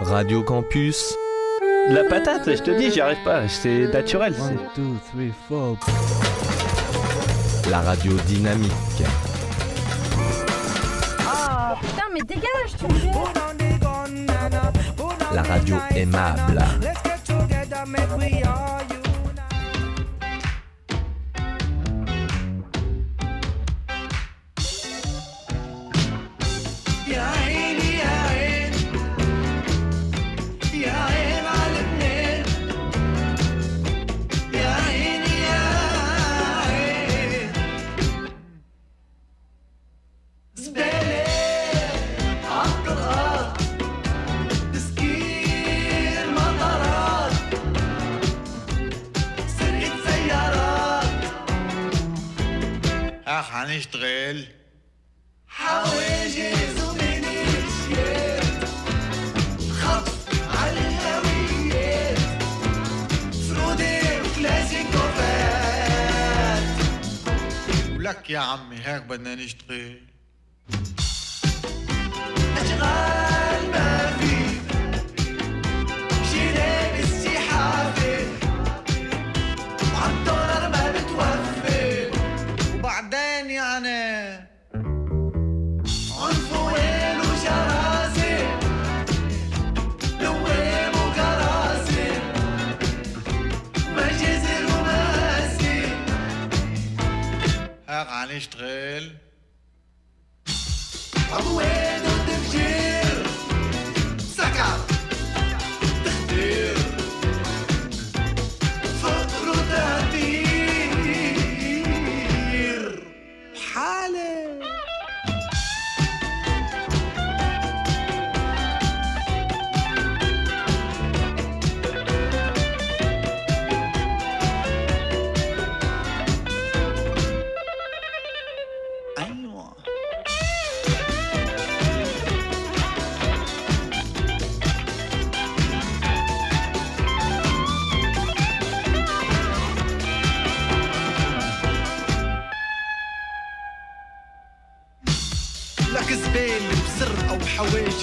Radio Campus. La patate, je te dis, j'y arrive pas. C'est naturel. One, two, three, four. La radio dynamique. Ah putain mais dégage tu me gênes. La radio aimable. اخ حنشتغل حواجز خطف على وكلاسيكوفات يا عمي هيك بدنا نشتغل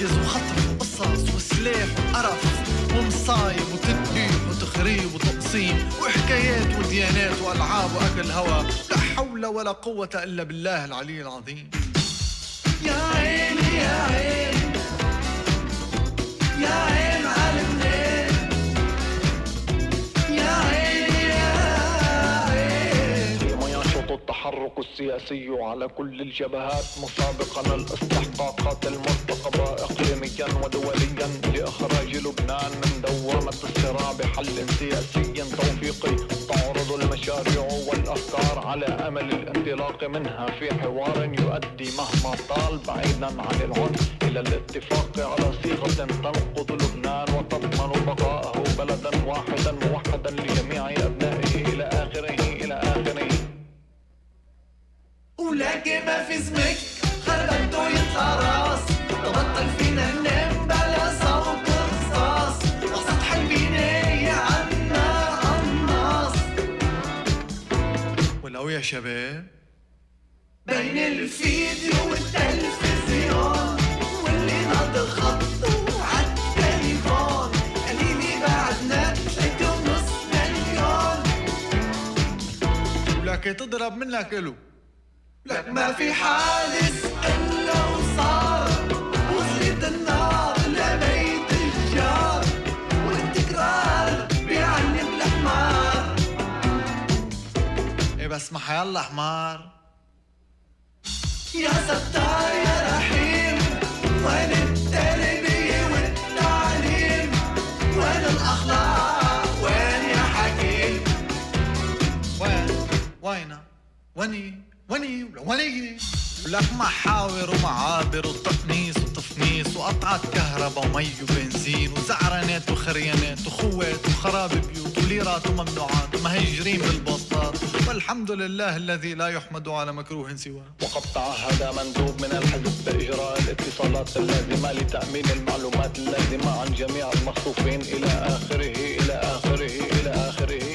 وحواجز وخطف وقصص وسلاح وقرف ومصايب وتذبيح وتخريب وتقسيم وحكايات وديانات وألعاب وأكل هوا لا حول ولا قوة إلا بالله العلي العظيم. يا عيني يا عين يا عين على لبنان التحرك السياسي على كل الجبهات مسابقا الاستحقاقات المرتقبة إقليميا ودوليا لإخراج لبنان من دوامة الصراع بحل سياسي توفيقي. تعرض المشاريع والأفكار على أمل الانطلاق منها في حوار يؤدي مهما طال بعيدا عن العنف إلى الاتفاق على صيغة تنقذ لبنان وتضمن بقاءه بلدا واحدا موحدا لجميع ولكن ما في زمك خربته يطلع راس. تبطل فينا ننام بلا صوت رصاص وسطح البناية عنا قناص ولو يا شباب. بين الفيديو والتلفزيون. واللي ناطر خطه عالتليفون قليلي بعدنا لكم نص مليون. ولك تضرب منك له لك ما في حادث إلا وصار. وصلت النار لبيت الجار. والتكرار بيعلم الحمار إيه بس ما حيالله حمار يا ستار يا رحيم وين التربية والتعليم؟ وين الأخلاق؟ وين يا حكيم؟ وين؟ وينه؟ وني وني وني لك محاور ومعابر وتقنيص وتفنيص وقطعة كهرباء ومي وبنزين وزعرانات وخريانات وخوات وخراب بيوت وليرات وممنوعات ومهجرين بالبسطات والحمد لله الذي لا يحمد على مكروه سواه. وقد تعهد مندوب من الحزب بإجراء الاتصالات اللازمة لتأمين المعلومات اللازمة عن جميع المخطوفين إلى آخره إلى آخره إلى آخره إلى آخره.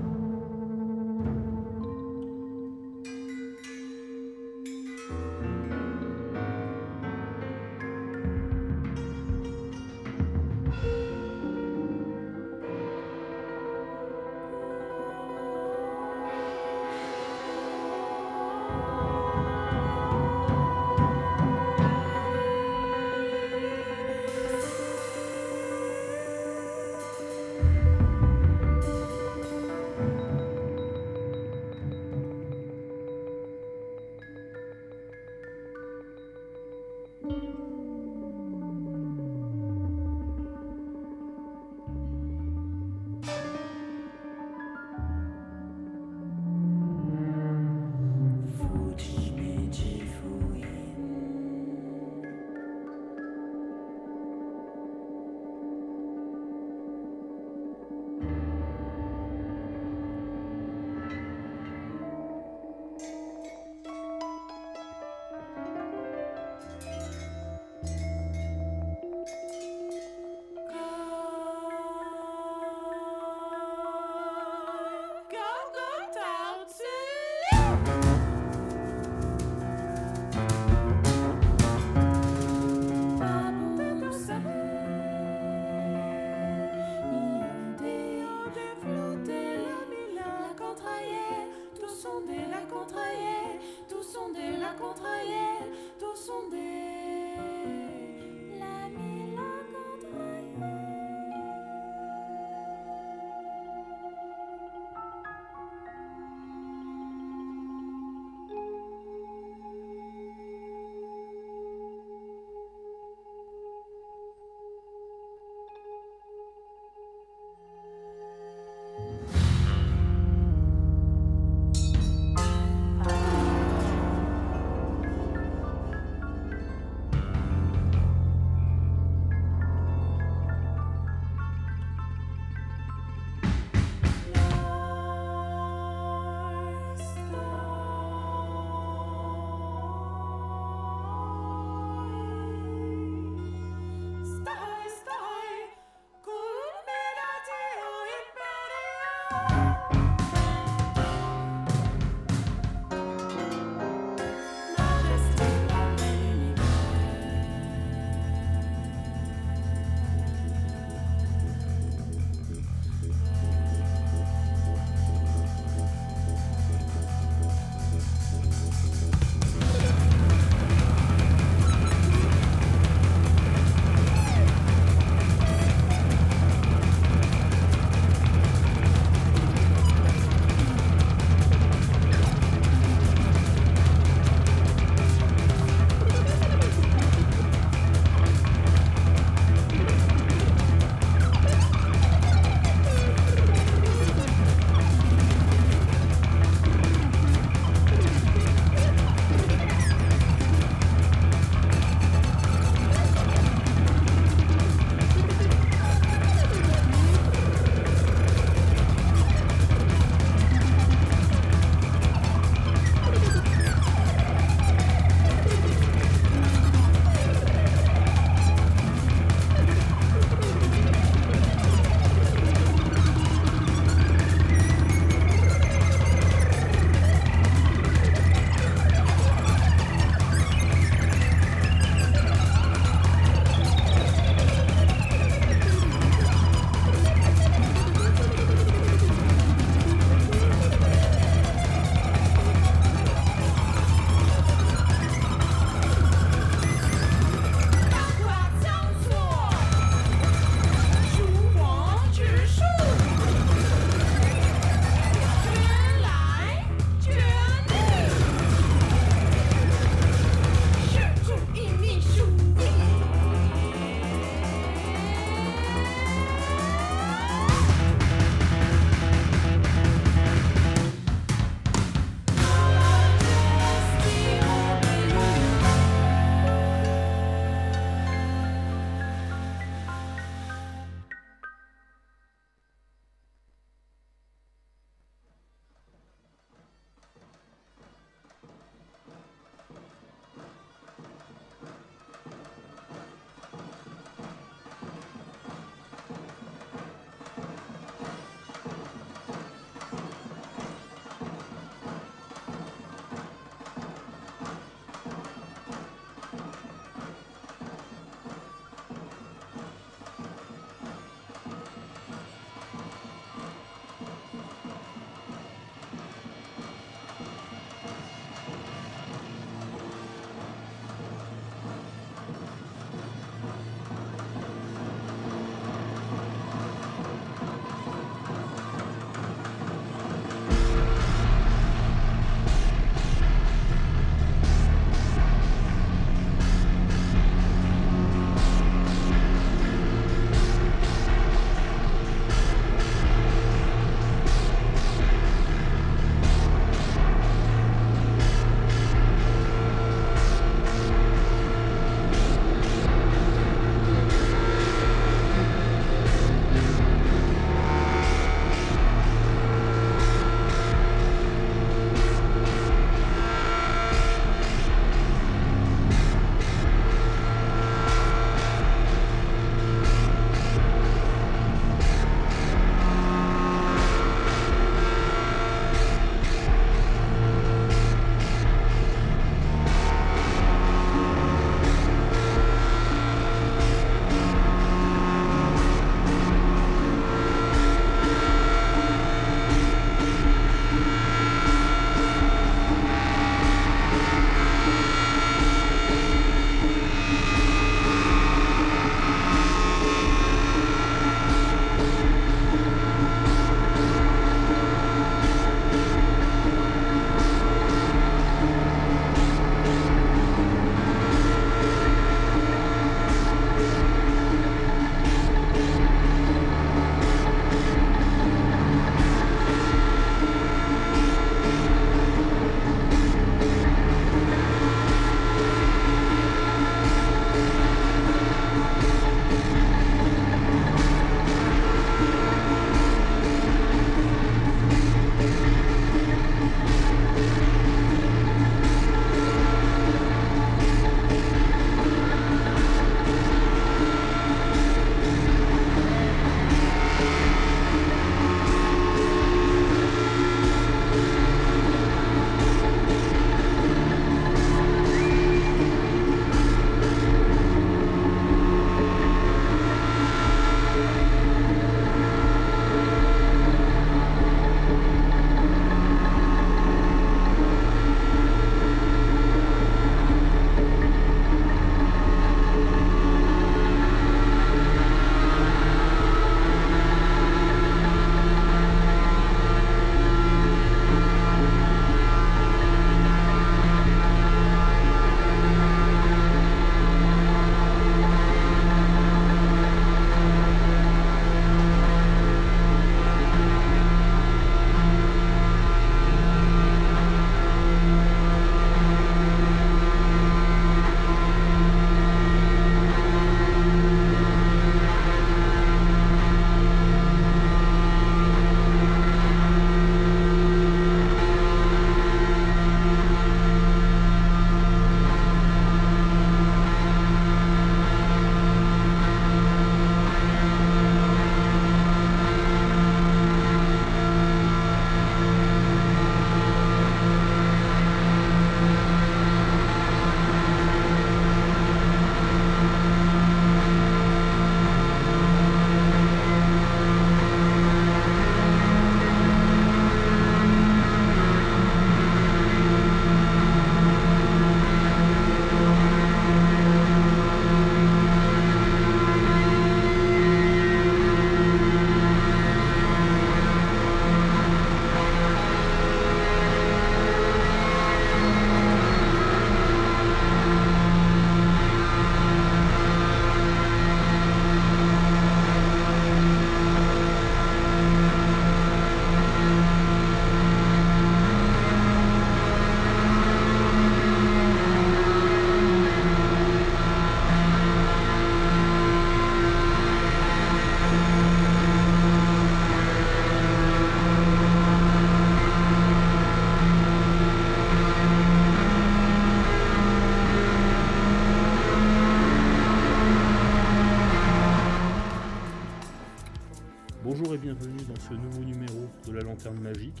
Bonjour et bienvenue dans ce nouveau numéro de la Lanterne Magique,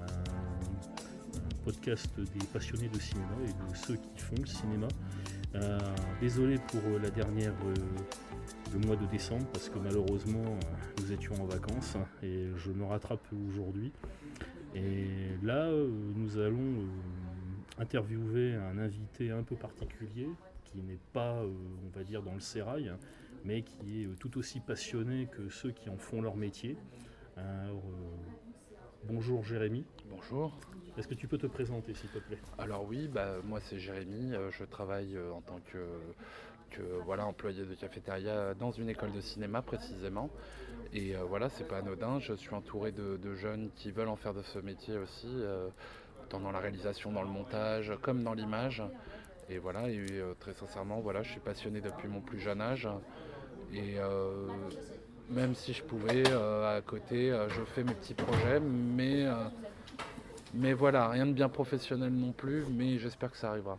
un, podcast des passionnés de cinéma et de ceux qui font le cinéma. Euh, désolé pour euh, la dernière, euh, le mois de décembre, parce que malheureusement nous étions en vacances et je me rattrape aujourd'hui. Et là, nous allons interviewer un invité un peu particulier qui n'est pas, on va dire, dans le sérail, mais qui est euh, tout aussi passionné que ceux qui en font leur métier. Alors, euh, bonjour Jérémy. Bonjour. Est-ce que tu peux te présenter s'il te plaît? Alors oui, bah, moi c'est Jérémy, euh, je travaille en tant que, voilà, employé de cafétéria dans une école de cinéma précisément. Et euh, voilà, c'est pas anodin, je suis entouré de, de jeunes qui veulent en faire de ce métier aussi, euh, tant dans la réalisation, dans le montage, comme dans l'image. Et voilà, et très sincèrement, voilà, je suis passionné depuis mon plus jeune âge. Et euh, même si je pouvais, euh, à côté, euh, je fais mes petits projets, mais, mais voilà, rien de bien professionnel non plus, mais j'espère que ça arrivera.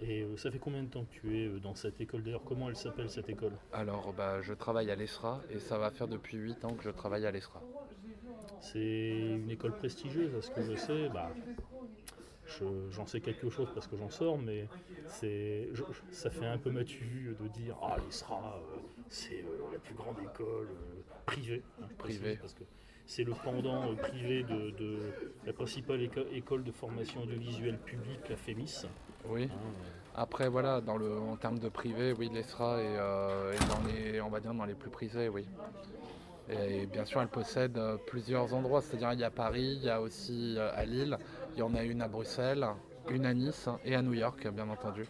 Et ça fait combien de temps que tu es dans cette école? D'ailleurs, comment elle s'appelle cette école? Alors, bah, je travaille à l'ESRA et ça va faire depuis 8 ans que je travaille à l'ESRA. C'est une école prestigieuse, à ce que je sais. Bah, je- j'en sais quelque chose parce que j'en sors, mais c'est, ça fait un peu matu de dire Ah, l'ESRA, euh, c'est euh, la plus grande école euh, privée. hein, Privée. Parce que c'est le pendant euh, privé de, de la principale éco- école de formation audiovisuelle publique, la FEMIS. Oui. hein, Après, voilà, dans le, en termes de privé, oui, l'ESRA est, est dans les, on va dire, dans les plus prisés, oui. Et bien sûr, elle possède euh, plusieurs endroits, c'est-à-dire il y a Paris, il y a aussi euh, à Lille, il y en a une à Bruxelles, une à Nice et à New York, bien entendu.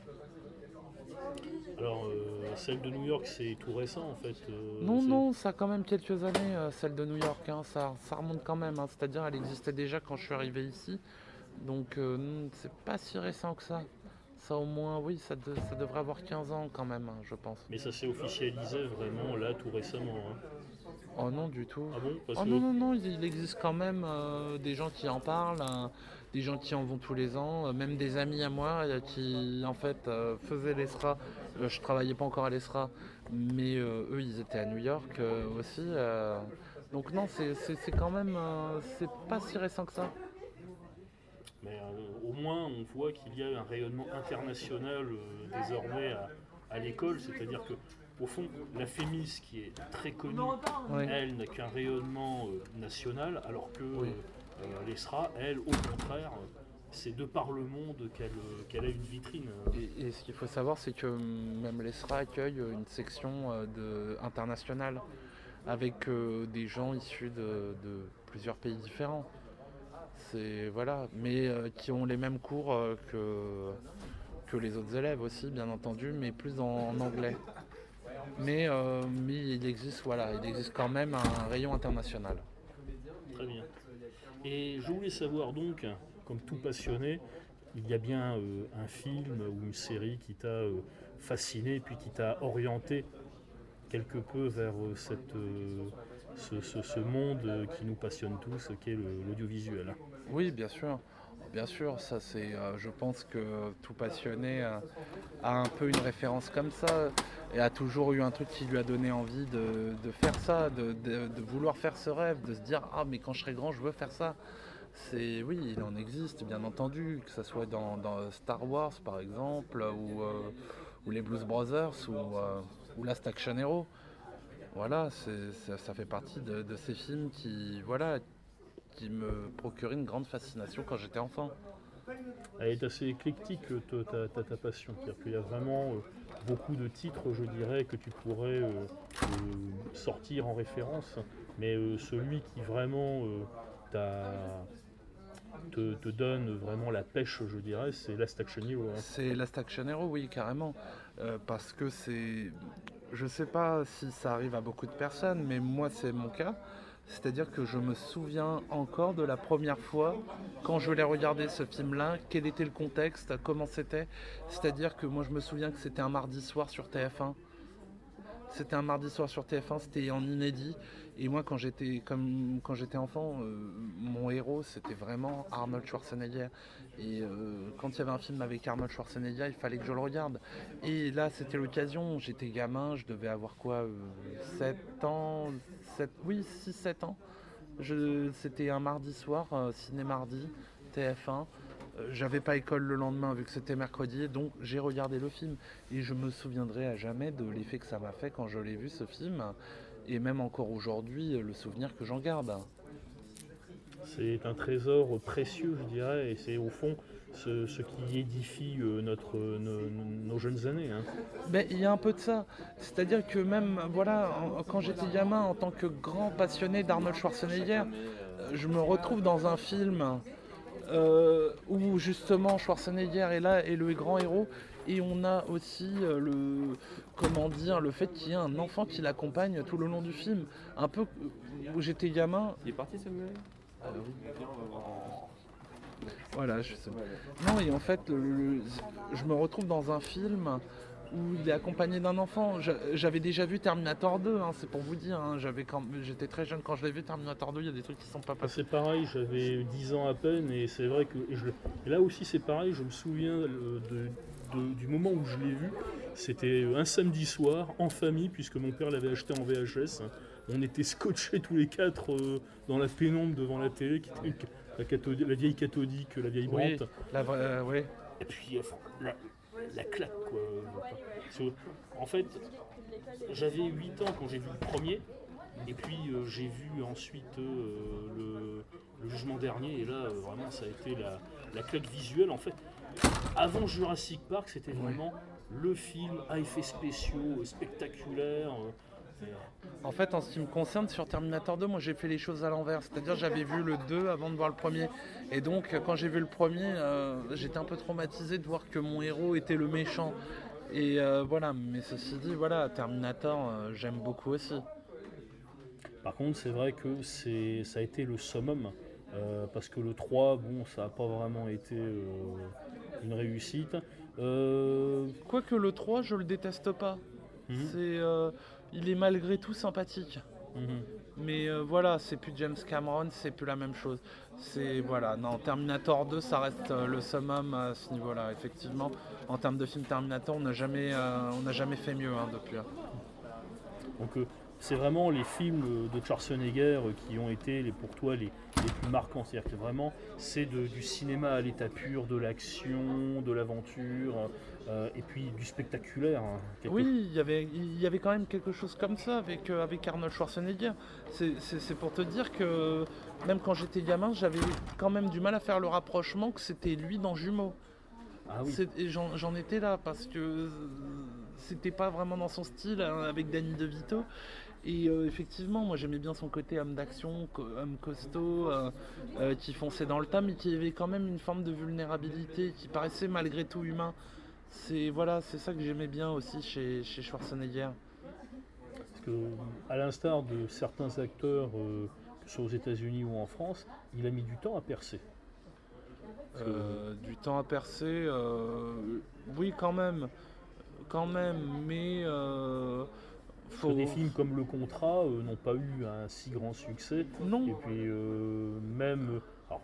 Alors, euh, celle de New York, c'est tout récent en fait. euh, Non, non, ça a quand même quelques années, euh, celle de New York, hein, ça, ça remonte quand même, hein, c'est-à-dire elle existait déjà quand je suis arrivé ici, donc c'est pas si récent que ça. Ça au moins, oui, ça, de- ça devrait avoir 15 ans quand même, hein, je pense. Mais ça s'est officialisé vraiment là tout récemment. Oh non, du tout. Ah bon Parce Oh que- non, non, non, il existe quand même euh, des gens qui en parlent, hein, des gens qui en vont tous les ans, euh, même des amis à moi euh, qui en fait faisaient l'ESRA. Je travaillais pas encore à l'ESRA, mais eux ils étaient à New York aussi. donc non, c'est quand même, c'est pas si récent que ça. Mais au moins, on voit qu'il y a un rayonnement international désormais à, à l'école, c'est-à-dire que, au fond, la FEMIS, qui est très connue, elle n'a qu'un rayonnement euh, national, alors que Oui. euh, euh, l'ESRA, elle, au contraire, c'est de par le monde qu'elle a une vitrine. euh. Et, et ce qu'il faut savoir, c'est que hum, même l'ESRA accueille une section de, internationale avec euh, des gens issus de, de plusieurs pays différents. C'est voilà, mais euh, qui ont les mêmes cours euh, que, que les autres élèves aussi, bien entendu, mais plus en, en anglais. Mais, euh, mais il existe voilà, il existe quand même un rayon international. Très bien. Et je voulais savoir donc, comme tout passionné, il y a bien euh, un film ou une série qui t'a euh, fasciné puis qui t'a orienté quelque peu vers cette, ce, ce- ce monde qui nous passionne tous, qui est l'audiovisuel. Oui, bien sûr. Bien sûr, ça c'est. euh, je pense que tout passionné euh, a un peu une référence comme ça et a toujours eu un truc qui lui a donné envie de, faire ça, de, vouloir faire ce rêve, de se dire ah mais quand je serai grand je veux faire ça. C'est oui, il en existe bien entendu, que ce soit dans, Star Wars par exemple ou, euh, ou les Blues Brothers ou, euh, ou Last Action Hero. Voilà, ça, ça fait partie de ces films qui voilà qui me procuraient une grande fascination quand j'étais enfant. Elle est assez éclectique, euh, ta, ta- ta- passion. C'est-à-dire qu'il y a vraiment euh, beaucoup de titres, je dirais, que tu pourrais euh, sortir en référence. Mais euh, celui qui vraiment t'a- te, te donne vraiment la pêche, je dirais, c'est Last Action Hero. hein. C'est Last Action Hero, oui, carrément. Euh, parce que c'est. Je sais pas si ça arrive à beaucoup de personnes, mais moi, c'est mon cas. C'est-à-dire que je me souviens encore de la première fois quand je l'ai regardé ce film-là, quel était le contexte, comment c'était. C'est-à-dire que moi, je me souviens que c'était un mardi soir sur TF1. C'était un mardi soir sur TF1, c'était en inédit. Et moi, quand j'étais comme quand j'étais enfant, euh, mon héros, c'était vraiment Arnold Schwarzenegger. Et euh, quand il y avait un film avec Arnold Schwarzenegger, il fallait que je le regarde. Et là, c'était l'occasion. J'étais gamin, je devais avoir quoi, euh, 7 ans, 7, oui, 6-7 ans. C'était un mardi soir, euh, ciné mardi, TF1. Euh, J'avais pas école le lendemain vu que c'était mercredi, donc j'ai regardé le film. Et je me souviendrai à jamais de l'effet que ça m'a fait quand je l'ai vu ce film. Et même encore aujourd'hui, le souvenir que j'en garde. C'est un trésor précieux, je dirais, et c'est au fond ce, ce qui édifie euh, notre, nos, nos jeunes années. hein. Ben, il y a un peu de ça. C'est-à-dire que même, voilà, quand j'étais gamin, en tant que grand passionné d'Arnold Schwarzenegger, euh, je me retrouve dans un film euh, où justement Schwarzenegger est là et le grand héros. Et on a aussi euh, le, comment dire, le fait qu'il y ait un enfant qui l'accompagne tout le long du film. Un peu euh, où j'étais gamin. Il est parti Samuel? Voilà, je sais. Non, et en fait, le- le- je me retrouve dans un film où il est accompagné d'un enfant. J'a- J'avais déjà vu Terminator 2, hein, c'est pour vous dire. hein. J'avais quand- J'étais très jeune quand je l'ai vu, Terminator 2, il y a des trucs qui sont pas Ah, passés. C'est pareil, j'avais 10 ans à peine et c'est vrai que et je le- et là aussi c'est pareil, je me souviens de- de- du moment où je l'ai vu, c'était un samedi soir en famille puisque mon père l'avait acheté en VHS. On était scotchés tous les quatre euh, dans la pénombre devant la télé, qui était une- la, vieille cathodique, la vieille Oui, brante. la vraie- euh, ouais. Et puis euh, la, la claque quoi. En fait, j'avais 8 ans quand j'ai vu le premier. Et puis euh, j'ai vu ensuite euh, le, le jugement dernier. Et là, euh, vraiment, ça a été la, la claque visuelle. En fait, avant Jurassic Park, c'était vraiment le film à effets spéciaux, euh, spectaculaires. euh, En fait, en ce qui me concerne, sur Terminator 2, moi j'ai fait les choses à l'envers. C'est-à-dire, j'avais vu le 2 avant de voir le premier. Et donc, quand j'ai vu le premier, euh, j'étais un peu traumatisé de voir que mon héros était le méchant. Et euh, voilà, mais ceci dit, voilà, Terminator, euh, j'aime beaucoup aussi. Par contre, c'est vrai que c'est, ça a été le summum, parce que le 3, bon, ça n'a pas vraiment été une réussite. Euh, Quoique le 3, je le déteste pas. Mhm. C'est, euh, il est malgré tout sympathique. mhm. Mais euh, voilà, c'est plus James Cameron, c'est plus la même chose. C'est voilà, non, Terminator 2, ça reste le summum à ce niveau-là. Effectivement, en termes de film Terminator, on n'a jamais, on n'a jamais fait mieux hein, depuis. hein. Donc euh, c'est vraiment les films de Schwarzenegger qui ont été les, pour toi les, les plus marquants. C'est-à-dire que vraiment c'est du cinéma à l'état pur, de l'action, de l'aventure, euh, et puis du spectaculaire. hein, quelque- Oui, il y avait, il y avait quand même quelque chose comme ça avec, euh, avec Arnold Schwarzenegger. C'est- pour te dire que même quand j'étais gamin, j'avais quand même du mal à faire le rapprochement que c'était lui dans Jumeaux. Ah oui. J'en j'en étais là parce que c'était pas vraiment dans son style hein, avec Danny DeVito. Et euh, effectivement, moi j'aimais bien son côté homme d'action, co- homme costaud, euh, euh, qui fonçait dans le tas, mais qui avait quand même une forme de vulnérabilité, qui paraissait malgré tout humain. C'est voilà, c'est ça que j'aimais bien aussi chez, chez Schwarzenegger. Parce que, à l'instar de certains acteurs, que ce soit aux États-Unis ou en France, il a mis du temps à percer. Que- du temps à percer, oui quand même, quand même, mais euh, faut des films comme Le Contrat euh, n'ont pas eu un si grand succès. non. Et puis euh, même, alors,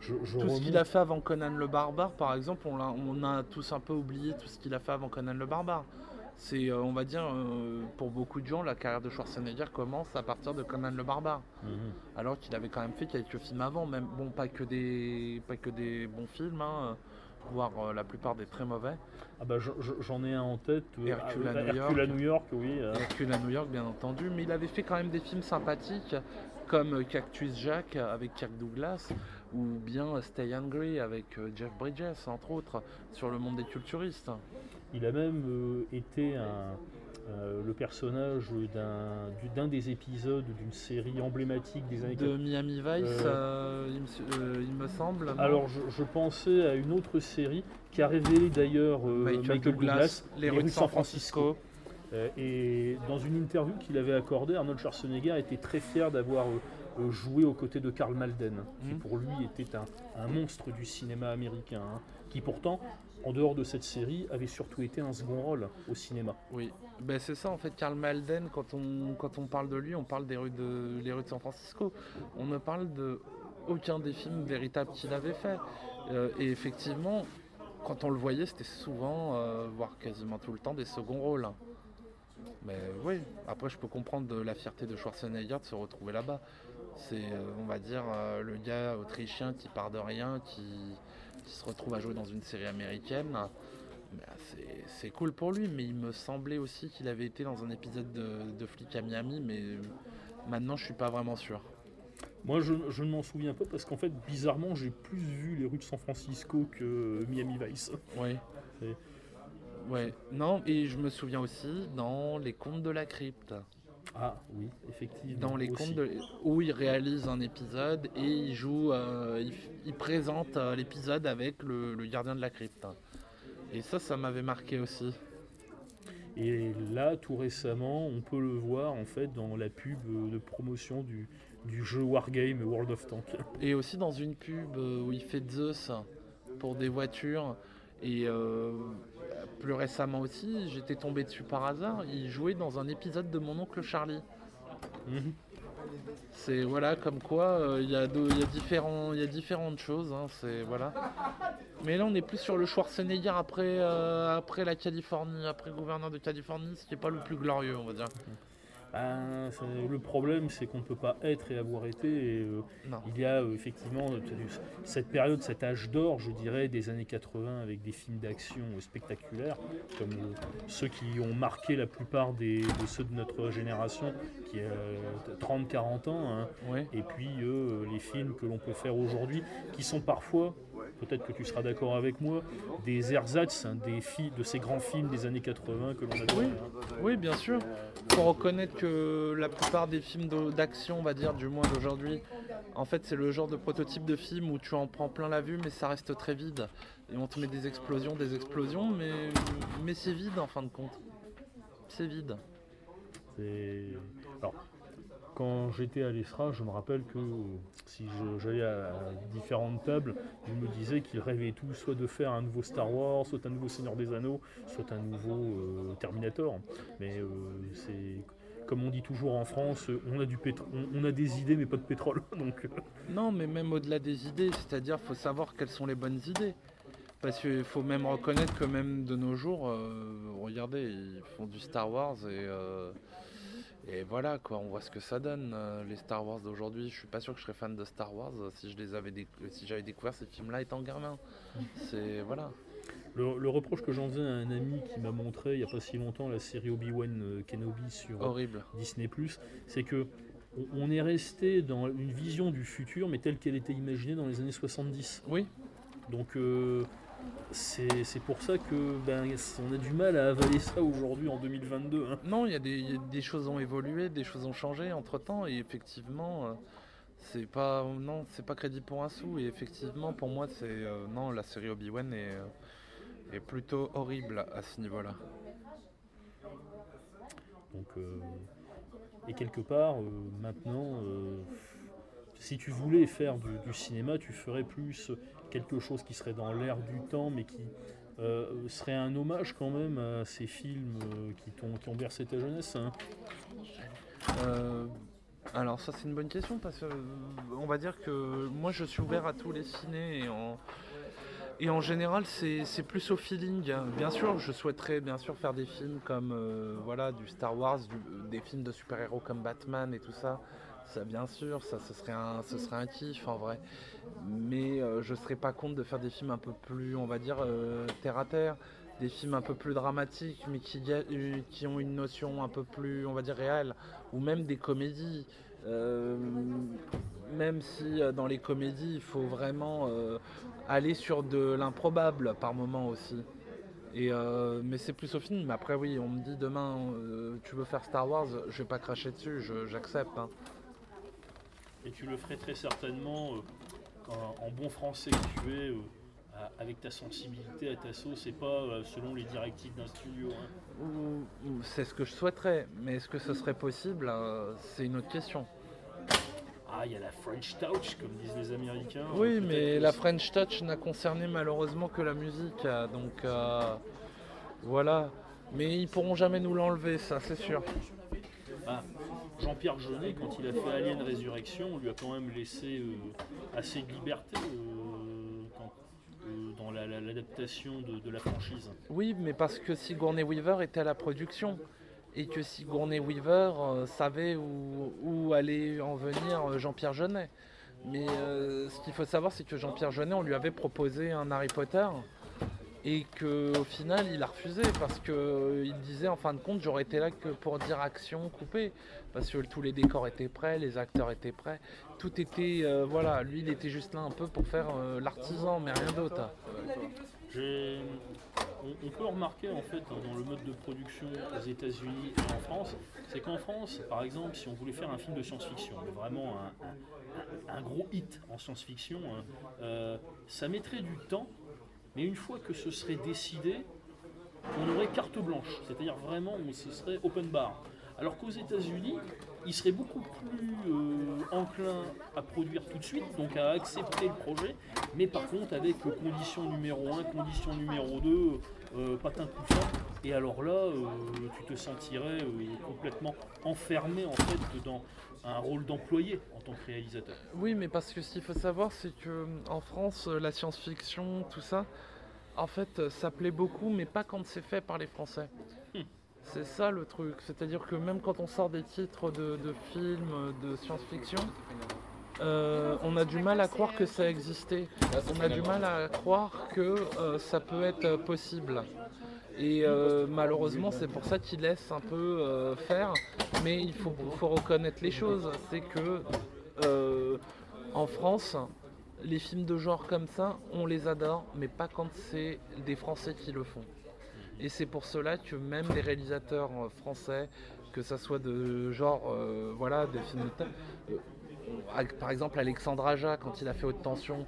je, je Tout ce qu'il a fait avant Conan le Barbare, par exemple, on, a tous un peu oublié tout ce qu'il a fait avant Conan le Barbare. C'est, euh, on va dire, euh, pour beaucoup de gens, la carrière de Schwarzenegger commence à partir de Conan le Barbare. Mhm. Alors qu'il avait quand même fait quelques films avant, même bon, pas que des, pas que des bons films, hein, voire euh, la plupart des très mauvais. Ah bah, je- je- j'en ai un en tête. euh, Hercule à New Hercule à York. New York, oui. euh, Hercule à New York, bien entendu, mais il avait fait quand même des films sympathiques, comme Cactus Jack avec Kirk Douglas, ou bien Stay Hungry avec Jeff Bridges, entre autres, sur le monde des culturistes. Il a même été un, euh, le personnage d'un du- d'un des épisodes d'une série emblématique des années De Miami Vice, Euh, euh, il, me, su- il me semble. Alors je, je pensais à une autre série qui a révélé d'ailleurs euh, Michael, Douglas, Les rues de San Francisco. Et dans une interview qu'il avait accordée, Arnold Schwarzenegger était très fier d'avoir joué aux côtés de Karl Malden, qui Mhm. pour lui était un, un monstre du cinéma américain, hein, qui pourtant, en dehors de cette série, avait surtout été un second rôle au cinéma. Oui, ben, c'est ça en fait, Karl Malden, quand on, quand on parle de lui, on parle des rues de, les rues de San Francisco. On ne parle de aucun des films véritables qu'il avait fait. Euh, et effectivement, quand on le voyait, c'était souvent, euh, voire quasiment tout le temps, des seconds rôles. Mais oui, après je peux comprendre de la fierté de Schwarzenegger de se retrouver là-bas. C'est, euh, on va dire, euh, le gars autrichien qui part de rien, qui, qui se retrouve à jouer dans une série américaine. Ben, c'est- c'est cool pour lui, mais il me semblait aussi qu'il avait été dans un épisode de, de Flic à Miami, mais maintenant je suis pas vraiment sûr. Moi, je, je ne m'en souviens pas parce qu'en fait, bizarrement, j'ai plus vu les rues de San Francisco que Miami Vice. Et- Ouais. Non, et je me souviens aussi dans Les Contes de la Crypte. Ah oui, effectivement. Dans les contes de... où il réalise un épisode et il joue, euh, il, présente euh, l'épisode avec le, le gardien de la crypte. Et ça, ça m'avait marqué aussi. Et là, tout récemment, on peut le voir en fait dans la pub de promotion du, du jeu Wargame World of Tanks. Et aussi dans une pub où il fait Zeus pour des voitures. Et euh, plus récemment aussi, j'étais tombé dessus par hasard. Il jouait dans un épisode de Mon oncle Charlie. Mhm. C'est voilà comme quoi euh, il y, a y différents il différentes choses hein, c'est voilà mais là on est plus sur le Schwarzenegger après euh, après la Californie après le gouverneur de Californie ce qui est pas le plus glorieux on va dire Ben, c'est- le problème, c'est qu'on ne peut pas être et avoir été. et, euh, il y a euh, effectivement euh, cette période, cet âge d'or, je dirais, des années 80 avec des films d'action spectaculaires, comme euh, ceux qui ont marqué la plupart des, de ceux de notre génération, qui a 30-40 ans. hein. ouais Et puis les films que l'on peut faire aujourd'hui, qui sont parfois, peut-être que tu seras d'accord avec moi, des ersatz hein, des fi- de ces grands films des années 80 que l'on avait. Oui. oui bien sûr faut reconnaître que la plupart des films d'action on va dire du moins d'aujourd'hui en fait c'est le genre de prototype de film où tu en prends plein la vue mais ça reste très vide et on te met des explosions des explosions mais mais c'est vide en fin de compte c'est vide C'est- Alors, quand j'étais à l'ESRA, je me rappelle que si j'allais à différentes tables, je me disais qu'ils rêvaient tous soit de faire un nouveau Star Wars, soit un nouveau Seigneur des Anneaux, soit un nouveau euh, Terminator. Mais euh, c'est comme on dit toujours en France, on a du pétro- on, a des idées mais pas de pétrole. Donc euh, Non, mais même au-delà des idées, c'est-à-dire faut savoir quelles sont les bonnes idées. Parce qu'il faut même reconnaître que même de nos jours, regardez, ils font du Star Wars et, et voilà quoi, on voit ce que ça donne. euh, les Star Wars d'aujourd'hui, je suis pas sûr que je serais fan de Star Wars euh, si je les avais déc- si j'avais découvert ces films-là étant gamin. C'est voilà. le, le reproche que j'en faisais à un ami qui m'a montré il n'y a pas si longtemps la série Obi-Wan euh, Kenobi sur Horrible. Disney+, c'est que on- on est resté dans une vision du futur, mais telle qu'elle était imaginée dans les années 70. Oui, Donc euh, c'est c'est pour ça que ben, on a du mal à avaler ça aujourd'hui en 2022. hein. non, il y, a des- il y a des choses ont évolué, des choses ont changé entre temps et effectivement. euh, c'est pas non, c'est pas crédit pour un sou et effectivement pour moi c'est euh, non la série Obi-Wan est, euh, est plutôt horrible à ce niveau-là. Donc, euh, et quelque part, maintenant, si tu voulais faire du, du cinéma, tu ferais plus quelque chose qui serait dans l'air du temps, mais qui euh, serait un hommage quand même à ces films euh, qui, t'ont- qui ont bercé ta jeunesse. hein. Euh, alors ça c'est une bonne question parce que euh, on va dire que moi je suis ouvert à tous les cinés et en, et en général c'est plus au feeling. Bien sûr je souhaiterais bien sûr faire des films comme voilà du Star Wars, des films de super-héros comme Batman et tout ça. Ça bien sûr, ça ce serait un, ce kiff en vrai. Mais euh, je serais pas contre de faire des films un peu plus on va dire euh, terre à terre des films un peu plus dramatiques, mais qui, ont une notion un peu plus, on va dire, réelle, ou même des comédies. Euh, même si euh, dans les comédies, il faut vraiment aller sur de l'improbable par moment aussi. Mais c'est plus au film. Après, oui, on me dit demain, tu veux faire Star Wars, je vais pas cracher dessus, j'accepte. hein. Et tu le ferais très certainement euh, en, en bon français que tu es, euh, avec ta sensibilité à ta sauce, et pas euh, selon les directives d'un studio. hein. C'est ce que je souhaiterais, mais est-ce que ce serait possible C'est une autre question. Ah, il y a la French Touch, comme disent les Américains. Oui, Peut-être mais la French Touch n'a concerné malheureusement que la musique, euh, donc euh, voilà. Mais ils pourront jamais nous l'enlever, ça c'est sûr. Ah, Jean-Pierre Jeunet, quand il a fait Alien Résurrection, on lui a quand même laissé euh, assez de liberté euh, euh, dans la- la- l'adaptation de, la franchise. Oui, mais parce que Sigourney Weaver était à la production. et que Sigourney Weaver savait où, où allait en venir Jean-Pierre Jeunet. Mais ce qu'il faut savoir, c'est que Jean-Pierre Jeunet, on lui avait proposé un Harry Potter et qu'au final, il a refusé parce qu'il disait en fin de compte, j'aurais été là que pour dire action coupée parce que tous les décors étaient prêts, les acteurs étaient prêts, tout était euh, voilà, lui il était juste là un peu pour faire euh, l'artisan, mais rien d'autre. On, peut remarquer en fait dans le mode de production aux États-Unis et en France, c'est qu'en France, par exemple, si on voulait faire un film de science-fiction, vraiment un, gros hit en science-fiction, hein, euh, ça mettrait du temps, mais une fois que ce serait décidé, on aurait carte blanche, c'est-à-dire vraiment ce serait open bar. Alors qu'aux États-Unis, ils seraient beaucoup plus euh, enclins à produire tout de suite, donc à accepter le projet, mais par contre avec euh, condition numéro 1, condition numéro 2, euh, patin couffin, et alors là, euh, tu te sentirais complètement enfermé en fait dans un rôle d'employé en tant que réalisateur. Oui, mais parce que ce qu'il faut savoir, c'est que en France, euh, la science-fiction, tout ça, en fait, euh, ça plaît beaucoup, mais pas quand c'est fait par les Français. Hmm. C'est ça le truc. C'est-à-dire que même quand on sort des titres de, de films, euh, de science-fiction, euh, on a du mal à croire que ça existait. On a du mal à croire que euh, ça peut être euh, possible. Et euh, malheureusement, c'est pour ça qu'ils laissent un peu euh, faire. Mais il faut, reconnaître les choses. C'est que euh, en France, les films de genre comme ça, on les adore, mais pas quand c'est des Français qui le font. Et c'est pour cela que même les réalisateurs français, que ça soit de genre, voilà, des films de par exemple Alexandre Aja, quand il a fait Haute Tension,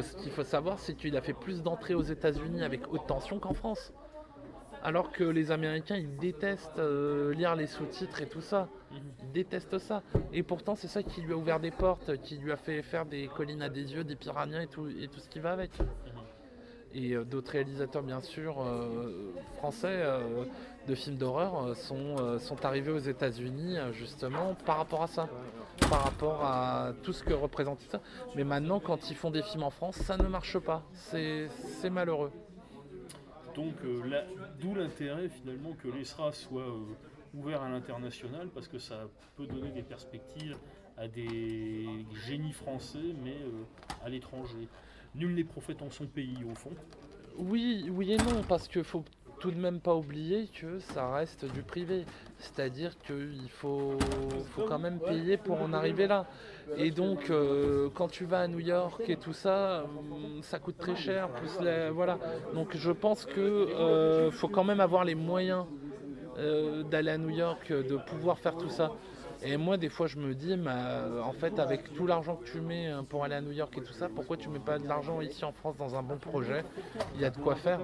ce qu'il faut savoir, c'est qu'il a fait plus d'entrées aux États-Unis avec Haute Tension qu'en France. Alors que les Américains, ils détestent euh, lire les sous-titres et tout ça. Ils détestent ça. Et pourtant, c'est ça qui lui a ouvert des portes, qui lui a fait faire des collines à des yeux, des piranhas et tout, ce qui va avec. Et euh, d'autres réalisateurs, bien sûr, euh, français de films d'horreur sont, sont arrivés aux États-Unis justement par rapport à ça, par rapport à tout ce que représente ça. Mais maintenant, quand ils font des films en France, ça ne marche pas. C'est malheureux. Donc euh, d'où l'intérêt finalement que l'ESRA soit euh, ouvert à l'international parce que ça peut donner des perspectives à des génies français mais euh, à l'étranger. Nul n'est prophète en son pays au fond. Oui, oui et non, parce qu'il faut tout de même pas oublier que ça reste du privé. C'est-à-dire qu'il faut, faut quand même payer pour en arriver là. Et donc, euh, quand tu vas à New York et tout ça, hum, ça coûte très cher. Plus voilà. Donc, je pense que euh, faut quand même avoir les moyens euh, d'aller à New York, de pouvoir faire tout ça. Et moi, des fois, je me dis, bah, en fait, avec tout l'argent que tu mets euh, pour aller à New York et tout ça, pourquoi tu mets pas de l'argent ici en France dans un bon projet? Il y a de quoi faire.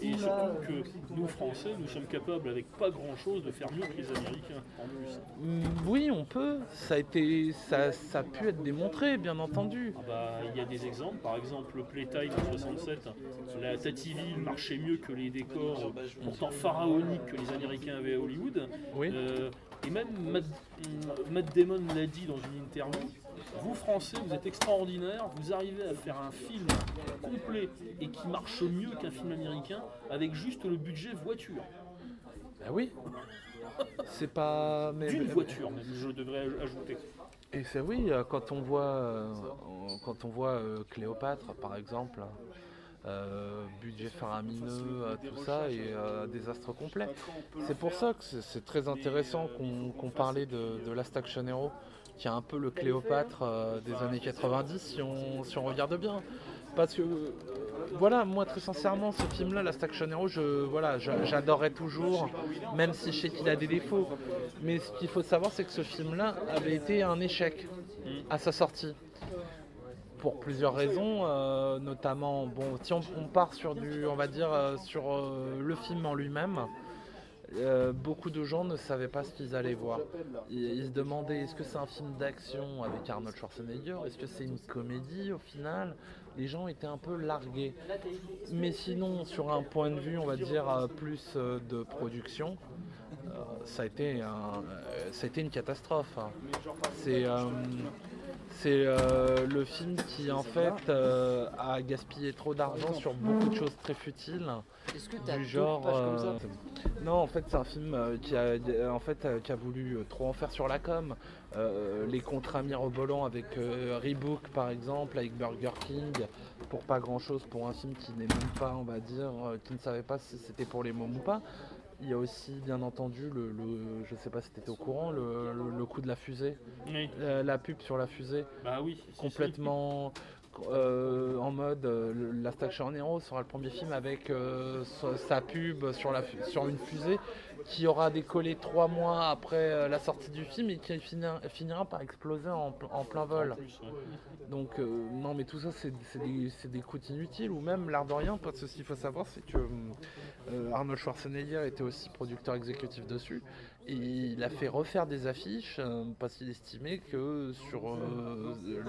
Et surtout que nous Français, nous sommes capables avec pas grand chose de faire mieux que les Américains en plus. Mm, Oui, on peut. Ça a été, ça, ça a pu être démontré, bien entendu. Ah bah, il y a des exemples, par exemple le Playtime en 67, la Tativille marchait mieux que les décors euh, pourtant pharaoniques que les Américains avaient à Hollywood. Oui. Euh, et même Matt, Matt Damon l'a dit dans une interview, vous Français, vous êtes extraordinaires, vous arrivez à faire un film complet et qui marche mieux qu'un film américain avec juste le budget voiture. Bah oui. C'est pas. mais- D'une voiture même, je devrais ajouter. Et c'est oui, euh, quand on voit, euh, quand on voit euh, Cléopâtre, par exemple, euh, budget faramineux, euh, tout ça, et euh, désastre complet. C'est pour ça que c'est- très intéressant qu'on parlait de, de Last Action Hero, qui est un peu le Cléopâtre des années 90, si on, si on regarde bien. Parce que, voilà, moi très sincèrement, ce film-là, Last Action Hero, je, voilà, j'adorerais toujours, même si je sais qu'il a des défauts. Mais ce qu'il faut savoir, c'est que ce film-là avait été un échec à sa sortie. Pour plusieurs raisons, euh, notamment, bon, si on, part sur du, on va dire, euh, sur euh, le film en lui-même, beaucoup de gens ne savaient pas ce qu'ils allaient voir. Ils, se demandaient est-ce que c'est un film d'action avec Arnold Schwarzenegger? Est-ce que c'est une comédie au final? Les gens étaient un peu largués. Mais sinon, sur un point de vue, on va dire, plus de production, ça, a été ça a été une catastrophe. hein. C'est. C'est euh, le film qui en fait euh, a gaspillé trop d'argent sur beaucoup de choses très futiles. Est-ce que t'as Du genre. comme ça euh, non, en fait, c'est un film qui a, en fait, qui a voulu trop en faire sur la com. Euh, les contrats mirobolants avec Reebok, par exemple, avec Burger King, pour pas grand chose, pour un film qui n'est même pas, on va dire, qui ne savait pas si c'était pour les mômes ou pas. Il y a aussi, bien entendu, le, le- je sais pas si tu étais au courant, le, le- le coup de la fusée, Oui. Euh, la pub sur la fusée Bah oui. complètement euh, en mode euh, la Station Hero sera le premier film avec euh, sa, pub sur, la, sur une fusée qui aura décollé trois mois après euh, la sortie du film et qui finira, par exploser en, pl- en plein vol. Donc euh, non mais tout ça c'est des, des coûts inutiles ou même l'art de rien parce que ce qu'il faut savoir c'est que euh, Arnold Schwarzenegger était aussi producteur exécutif dessus et il a fait refaire des affiches parce qu'il estimait que sur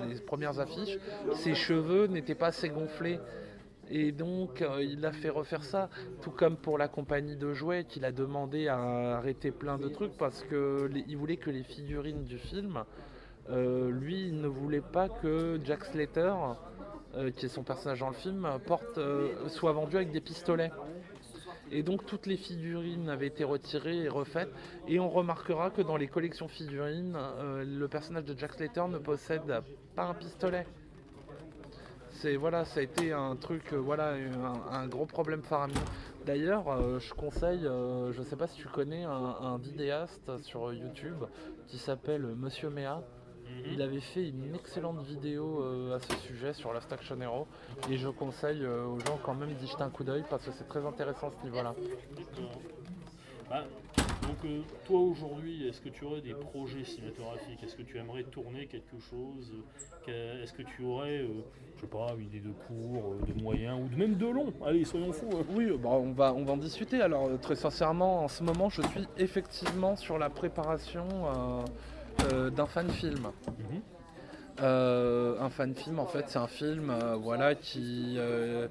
les premières affiches ses cheveux n'étaient pas assez gonflés. Et donc euh, il a fait refaire ça, tout comme pour la compagnie de jouets qu'il a demandé à arrêter plein de trucs parce que les- il voulait que les figurines du film euh, lui, il ne voulait pas que Jack Slater, euh, qui est son personnage dans le film, porte, soit vendu avec des pistolets. Et donc toutes les figurines avaient été retirées et refaites. Et on remarquera que dans les collections figurines, le personnage de Jack Slater ne possède pas un pistolet. C'est voilà, ça a été un truc, euh, voilà, un, un gros problème faramineux. D'ailleurs, euh, je conseille, euh, je ne sais pas si tu connais un, un vidéaste sur YouTube qui s'appelle Monsieur Méa. Mhm. Il avait fait une excellente vidéo euh, à ce sujet sur la Action Hero et je conseille aux gens quand même d'y jeter un coup d'œil parce que c'est très intéressant ce niveau-là. Donc euh, toi aujourd'hui, est-ce que tu aurais des projets cinématographiques? Est-ce que tu aimerais tourner quelque chose? Que- Est-ce que tu aurais, euh, je sais pas, une idée de cours, euh, de moyens ou même de long? Allez, soyons fous. hein. Oui, bah, on, va, on va en discuter. Alors euh, très sincèrement, en ce moment, je suis effectivement sur la préparation euh, euh, d'un fan film. Mhm. Euh, un fan film, en fait, c'est un film, euh, voilà, qui, euh,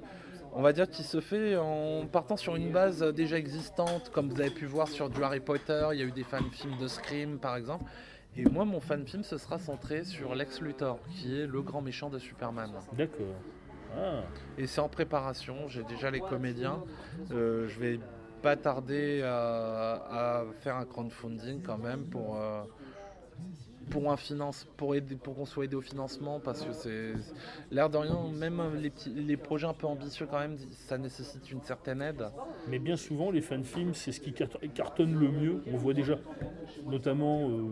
on va dire, qui se fait en partant sur une base déjà existante, comme vous avez pu voir sur du Harry Potter. Il y a eu des fan films de Scream, par exemple. Et moi, mon fan film, ce sera centré sur Lex Luthor, qui est le grand méchant de Superman. D'accord. Ah, Et c'est en préparation, j'ai déjà les comédiens. Euh, je vais pas tarder à, à faire un crowdfunding quand même pour, euh, pour, un finance, pour, aider, pour qu'on soit aidé au financement parce que c'est l'air de rien, même les, petits, les projets un peu ambitieux quand même, ça nécessite une certaine aide. mais bien souvent, les fan-films, c'est ce qui cart- cartonne le mieux. On voit déjà, notamment, euh,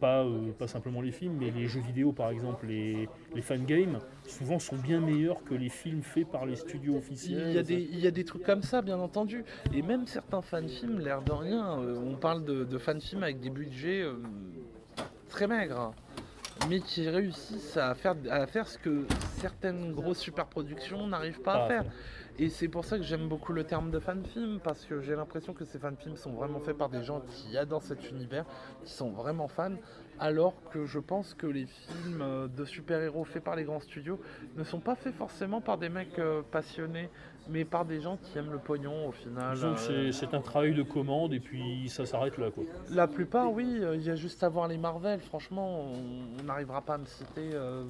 pas, euh, pas simplement les films, mais les jeux vidéo par exemple, les, les fangames, souvent sont bien meilleurs que les films faits par les studios officiels. Il y, a des, il y a des trucs comme ça, bien entendu. Et même certains fan-films, l'air de rien, euh, on parle de, de fan-films avec des budgets euh, très maigres, mais qui réussissent à faire, à faire ce que certaines grosses superproductions n'arrivent pas à faire. faire. Et c'est pour ça que j'aime beaucoup le terme de fan-film, parce que j'ai l'impression que ces fan-films sont vraiment faits par des gens qui adorent cet univers, qui sont vraiment fans, alors que je pense que les films euh, de super-héros faits par les grands studios ne sont pas faits forcément par des mecs euh, passionnés, mais par des gens qui aiment le pognon au final. Euh, c'est- un travail de commande et puis ça s'arrête là. Quoi. La plupart, oui, euh, il y a juste à voir les Marvel, franchement, on n'arrivera pas à me citer euh,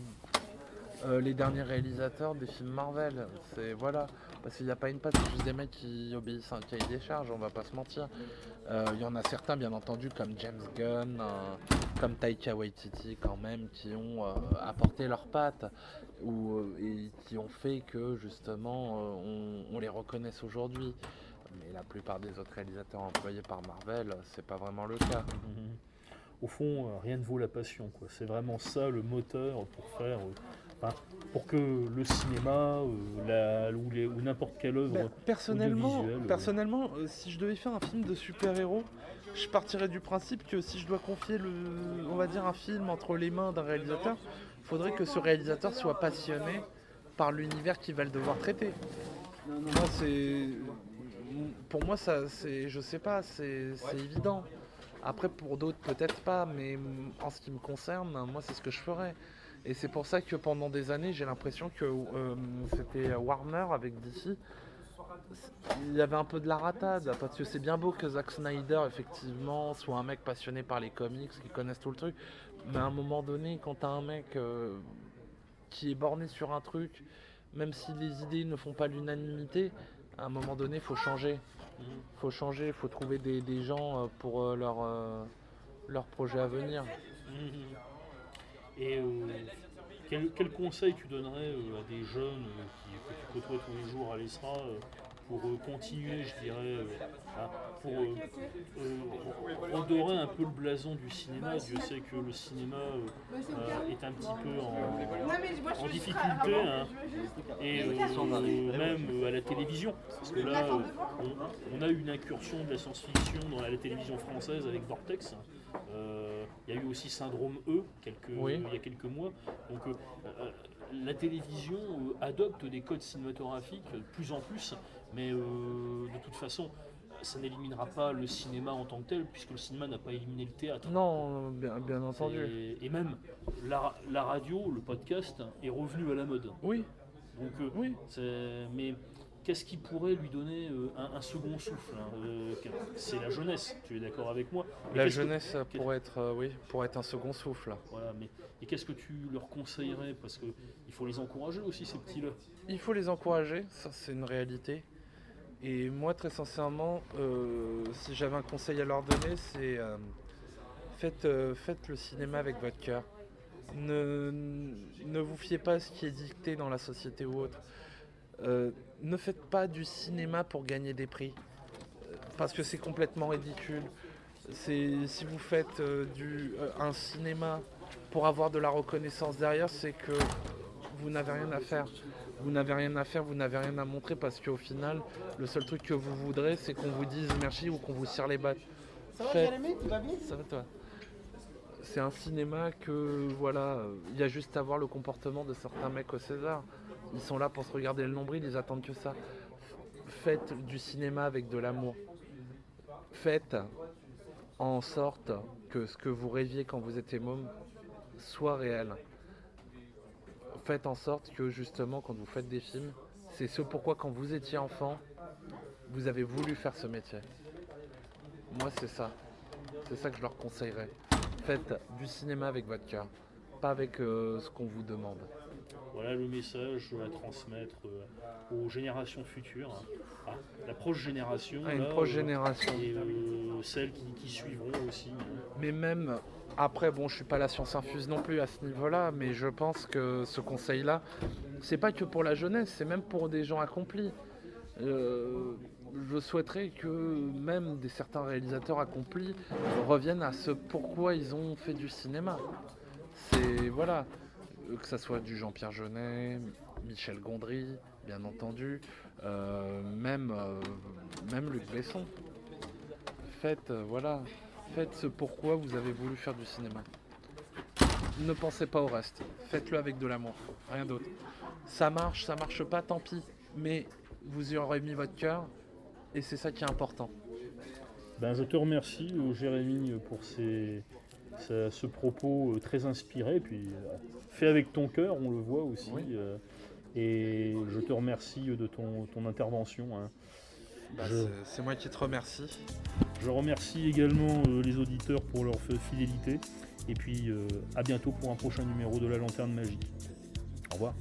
les derniers réalisateurs des films Marvel. C'est voilà, parce qu'il n'y a pas une patte, c'est juste des mecs qui obéissent à un cahier des charges, on va pas se mentir. Euh, Il y en a certains, bien entendu, comme James Gunn, euh, comme Taika Waititi, quand même, qui ont euh, apporté leurs pattes ou, et qui ont fait que justement on, les reconnaisse aujourd'hui. Mais la plupart des autres réalisateurs employés par Marvel, c'est pas vraiment le cas. Au fond, rien ne vaut la passion. C'est vraiment ça le moteur pour faire, enfin, pour que le cinéma euh, la- ou, n'importe quelle œuvre Ben, personnellement, euh, personnellement euh, si je devais faire un film de super-héros, je partirais du principe que si je dois confier le, on va dire un film entre les mains d'un réalisateur, il faudrait que ce réalisateur soit passionné par l'univers qu'il va le devoir traiter. Moi, c'est, pour moi, ça, c'est, je sais pas, c'est, c'est évident. Après, pour d'autres, peut-être pas, mais en ce qui me concerne, moi, c'est ce que je ferais. Et c'est pour ça que pendant des années, j'ai l'impression que euh, c'était Warner avec DC il y avait un peu de la ratade, parce que c'est bien beau que Zack Snyder, effectivement, soit un mec passionné par les comics, qui connaisse tout le truc, mais à un moment donné, quand t'as un mec euh, qui est borné sur un truc, même si les idées ne font pas l'unanimité, à un moment donné, faut changer. faut changer, faut trouver des, des gens euh, pour leur, leur projet à venir. Et euh, quel, quel conseil tu donnerais euh, à des jeunes euh, qui, que tu côtoies tous les jours à l'ESRA euh, pour continuer, je dirais, pour redorer un peu le blason du cinéma? Dieu sait que le cinéma est un petit peu en, en difficulté, hein. et même à la télévision. Parce que là, on, a une incursion de la science-fiction dans la, la télévision française avec Vortex. Euh, Il y a eu aussi Syndrome E quelques, Oui. il y a quelques mois. Donc euh, euh, la télévision adopte des codes cinématographiques de plus en plus, mais de toute façon, ça n'éliminera pas le cinéma en tant que tel, puisque le cinéma n'a pas éliminé le théâtre. Non, bien, bien entendu. Et, même la, la radio, le podcast est revenu à la mode. Oui, Donc, euh, oui. mais qu'est-ce qui pourrait lui donner euh, un, un second souffle hein, euh, C'est la jeunesse, tu es d'accord avec moi Mais La que- jeunesse pourrait être, euh, oui, pourrait être un second souffle. Voilà, mais et qu'est-ce que tu leur conseillerais? Parce que il faut les encourager aussi ces petits-là. Il faut les encourager, ça c'est une réalité. Et moi, très sincèrement, si j'avais un conseil à leur donner, c'est faites, faites le cinéma avec votre cœur. Ne, ne vous fiez pas à ce qui est dicté dans la société ou autre. Euh, ne faites pas du cinéma pour gagner des prix, euh, parce que c'est complètement ridicule. C'est si vous faites euh, du, euh, un cinéma pour avoir de la reconnaissance derrière, c'est que vous n'avez rien à faire. Vous n'avez rien à faire, vous n'avez rien à montrer parce qu'au final, le seul truc que vous voudrez, c'est qu'on vous dise merci ou qu'on vous serre les battes. Ça va, Jérémy Tu vas bien Ça va toi? C'est un cinéma que, voilà, il y a juste à voir le comportement de certains mecs au César. Ils sont là pour se regarder le nombril, ils attendent que ça. Faites du cinéma avec de l'amour. Faites en sorte que ce que vous rêviez quand vous étiez môme soit réel. Faites en sorte que justement quand vous faites des films, c'est ce pourquoi quand vous étiez enfant, vous avez voulu faire ce métier. Moi c'est ça. C'est ça que je leur conseillerais. Faites du cinéma avec votre cœur, pas avec euh, ce qu'on vous demande. Voilà le message à transmettre euh, aux générations futures, hein. à la proche génération, À une là, proche euh, génération. et euh, celles qui, qui suivront aussi. hein. Mais même après, bon, je suis pas la science infuse non plus à ce niveau-là, mais je pense que ce conseil-là, c'est pas que pour la jeunesse, c'est même pour des gens accomplis. Euh, je souhaiterais que même des certains réalisateurs accomplis reviennent à ce pourquoi ils ont fait du cinéma. C'est voilà, que ça soit du Jean-Pierre Jeunet, Michel Gondry, bien entendu, euh, même euh, même Luc Besson. Faites euh, voilà, faites ce pourquoi vous avez voulu faire du cinéma. Ne pensez pas au reste. Faites-le avec de l'amour, rien d'autre. Ça marche, ça marche pas, tant pis. Mais vous y aurez mis votre cœur et c'est ça qui est important. Ben, je te remercie, euh, Jérémy, pour ces- ce, ce propos euh, très inspiré, et puis euh, fait avec ton cœur, on le voit aussi. Oui. euh, et je te remercie de ton, ton intervention. hein. Bah, Je- c'est- moi qui te remercie. Je remercie également euh, les auditeurs pour leur fidélité. Et puis euh, à bientôt pour un prochain numéro de la Lanterne Magique. Au revoir.